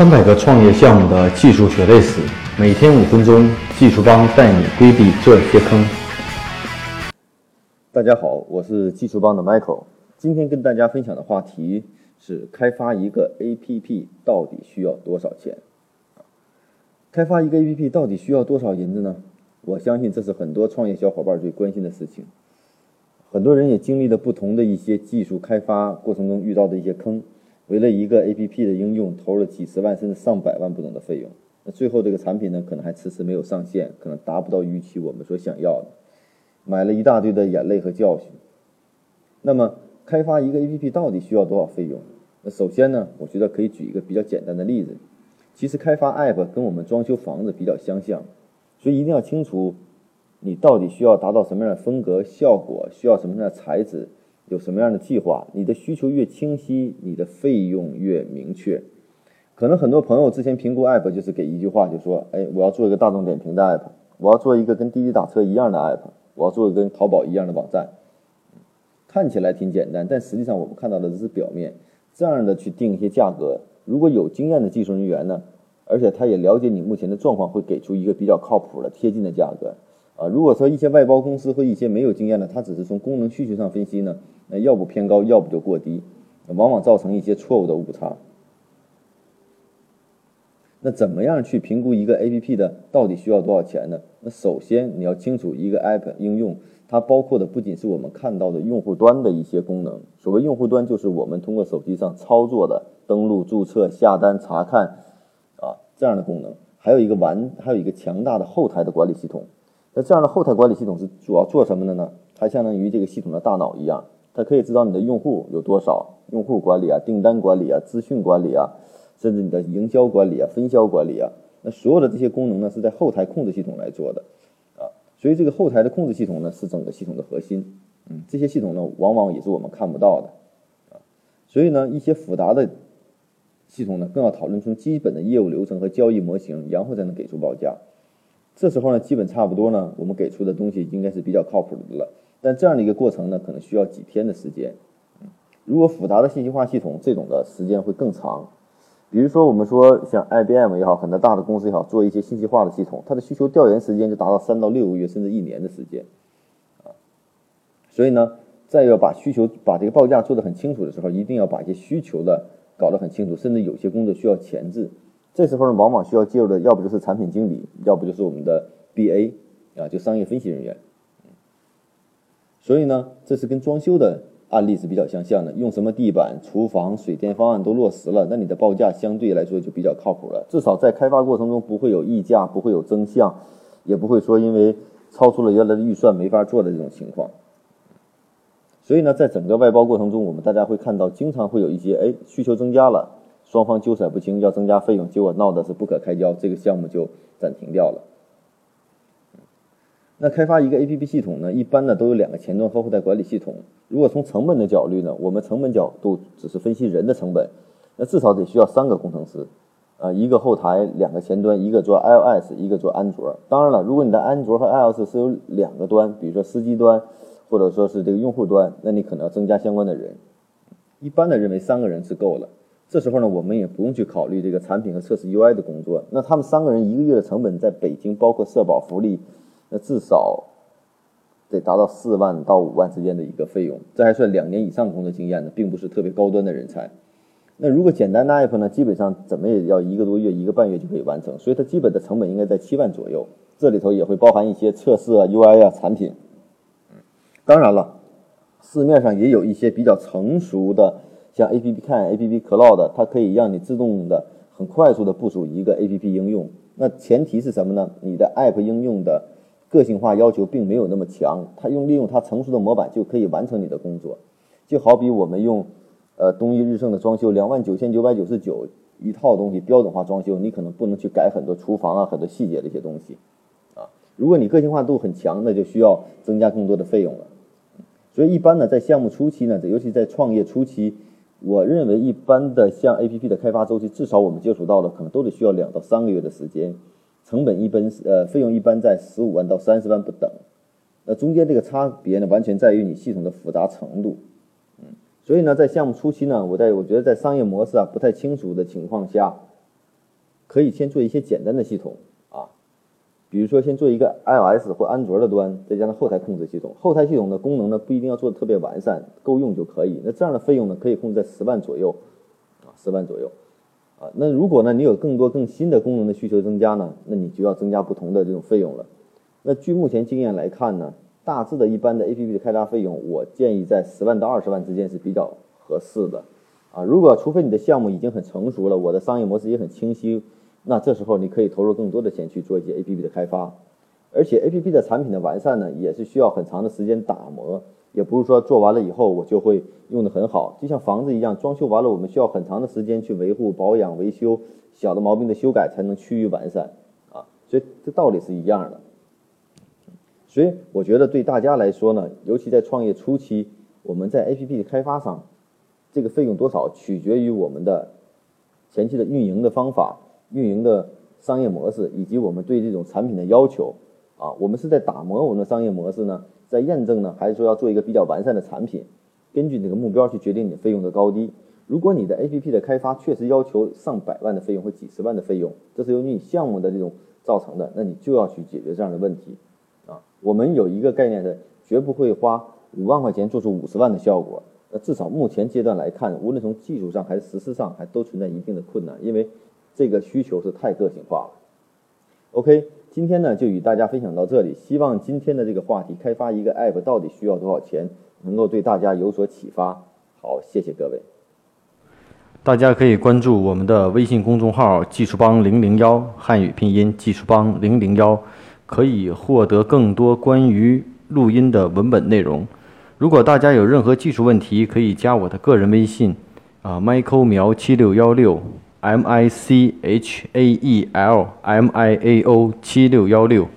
三百个创业项目的技术血泪史，每天五分钟，技术帮带你规避这些坑。大家好，我是技术帮的 Michael，今天跟大家分享的话题是开发一个 APP 到底需要多少钱？开发一个 APP 到底需要多少银子呢？我相信这是很多创业小伙伴最关心的事情。很多人也经历了不同的一些技术开发过程中遇到的一些坑。为了一个 A P P 的应用，投了几十万甚至上百万不等的费用，那最后这个产品呢，可能还迟迟没有上线，可能达不到预期我们所想要的，买了一大堆的眼泪和教训。那么，开发一个 A P P 到底需要多少费用？那首先呢，我觉得可以举一个比较简单的例子。其实开发 App 跟我们装修房子比较相像，所以一定要清楚你到底需要达到什么样的风格、效果，需要什么样的材质。有什么样的计划？你的需求越清晰，你的费用越明确。可能很多朋友之前评估 app 就是给一句话，就说：“哎，我要做一个大众点评的 app，我要做一个跟滴滴打车一样的 app，我要做一个跟淘宝一样的网站。”看起来挺简单，但实际上我们看到的只是表面。这样的去定一些价格，如果有经验的技术人员呢，而且他也了解你目前的状况，会给出一个比较靠谱的、贴近的价格。啊，如果说一些外包公司和一些没有经验的，他只是从功能需求上分析呢？那要不偏高，要不就过低，往往造成一些错误的误差。那怎么样去评估一个 A P P 的到底需要多少钱呢？那首先你要清楚一个 App 应用，它包括的不仅是我们看到的用户端的一些功能。所谓用户端，就是我们通过手机上操作的登录、注册、下单、查看啊这样的功能，还有一个完，还有一个强大的后台的管理系统。那这样的后台管理系统是主要做什么的呢？它相当于这个系统的大脑一样。它可以知道你的用户有多少，用户管理啊，订单管理啊，资讯管理啊，甚至你的营销管理啊，分销管理啊，那所有的这些功能呢，是在后台控制系统来做的，啊，所以这个后台的控制系统呢，是整个系统的核心，嗯，这些系统呢，往往也是我们看不到的，啊，所以呢，一些复杂的系统呢，更要讨论出基本的业务流程和交易模型，然后才能给出报价，这时候呢，基本差不多呢，我们给出的东西应该是比较靠谱的了。但这样的一个过程呢，可能需要几天的时间。如果复杂的信息化系统，这种的时间会更长。比如说，我们说像 IBM 也好，很多大的公司也好，做一些信息化的系统，它的需求调研时间就达到三到六个月，甚至一年的时间。啊，所以呢，在要把需求、把这个报价做得很清楚的时候，一定要把一些需求的搞得很清楚，甚至有些工作需要前置。这时候呢，往往需要介入的，要不就是产品经理，要不就是我们的 BA 啊，就商业分析人员。所以呢，这是跟装修的案例是比较相像的。用什么地板、厨房、水电方案都落实了，那你的报价相对来说就比较靠谱了。至少在开发过程中不会有溢价，不会有增项，也不会说因为超出了原来的预算没法做的这种情况。所以呢，在整个外包过程中，我们大家会看到，经常会有一些哎需求增加了，双方纠缠不清，要增加费用，结果闹的是不可开交，这个项目就暂停掉了。那开发一个 A P P 系统呢，一般呢都有两个前端和后台管理系统。如果从成本的角度呢，我们成本角度只是分析人的成本，那至少得需要三个工程师，啊，一个后台，两个前端，一个做 I O S，一个做安卓。当然了，如果你的安卓和 I O S 是有两个端，比如说司机端，或者说是这个用户端，那你可能要增加相关的人。一般的认为三个人是够了。这时候呢，我们也不用去考虑这个产品和测试 U I 的工作。那他们三个人一个月的成本，在北京包括社保福利。那至少得达到四万到五万之间的一个费用，这还算两年以上工作经验的，并不是特别高端的人才。那如果简单的 app 呢，基本上怎么也要一个多月、一个半月就可以完成，所以它基本的成本应该在七万左右。这里头也会包含一些测试啊、UI 啊、产品。当然了，市面上也有一些比较成熟的，像 APP 看、APP Cloud，它可以让你自动的、很快速的部署一个 APP 应用。那前提是什么呢？你的 app 应用的个性化要求并没有那么强，它用利用它成熟的模板就可以完成你的工作，就好比我们用，呃，东一日盛的装修两万九千九百九十九一套东西标准化装修，你可能不能去改很多厨房啊很多细节的一些东西，啊，如果你个性化度很强，那就需要增加更多的费用了。所以一般呢，在项目初期呢，尤其在创业初期，我认为一般的像 A P P 的开发周期，至少我们接触到的可能都得需要两到三个月的时间。成本一般呃费用一般在十五万到三十万不等，那中间这个差别呢，完全在于你系统的复杂程度，嗯，所以呢，在项目初期呢，我在我觉得在商业模式啊不太清楚的情况下，可以先做一些简单的系统，比如说先做一个 iOS 或安卓的端，再加上后台控制系统。后台系统的功能呢不一定要做的特别完善，够用就可以。那这样的费用呢可以控制在十万左右，啊，十万左右，啊，那如果呢你有更多更新的功能的需求增加呢，那你就要增加不同的这种费用了。那据目前经验来看呢，大致的一般的 APP 的开发费用，我建议在十万到二十万之间是比较合适的。啊，如果除非你的项目已经很成熟了，我的商业模式也很清晰，那这时候你可以投入更多的钱去做一些 A P P 的开发，而且 A P P 的产品的完善呢，也是需要很长的时间打磨，也不是说做完了以后我就会用的很好，就像房子一样，装修完了我们需要很长的时间去维护、保养、维修，小的毛病的修改才能趋于完善啊，所以这道理是一样的。所以我觉得对大家来说呢，尤其在创业初期，我们在 A P P 的开发上。这个费用多少取决于我们的前期的运营的方法、运营的商业模式，以及我们对这种产品的要求。啊，我们是在打磨我们的商业模式呢，在验证呢，还是说要做一个比较完善的产品？根据这个目标去决定你费用的高低。如果你的 APP 的开发确实要求上百万的费用或几十万的费用，这是由于你项目的这种造成的，那你就要去解决这样的问题。啊，我们有一个概念是，绝不会花五万块钱做出五十万的效果。那至少目前阶段来看，无论从技术上还是实施上，还都存在一定的困难，因为这个需求是太个性化了。OK，今天呢就与大家分享到这里，希望今天的这个话题，开发一个 App 到底需要多少钱，能够对大家有所启发。好，谢谢各位。大家可以关注我们的微信公众号“技术帮零零幺”，汉语拼音“技术帮零零幺”，可以获得更多关于录音的文本内容。如果大家有任何技术问题，可以加我的个人微信，啊，Michael 苗七六幺六 ，M I C H A E L M I A O 七六幺六。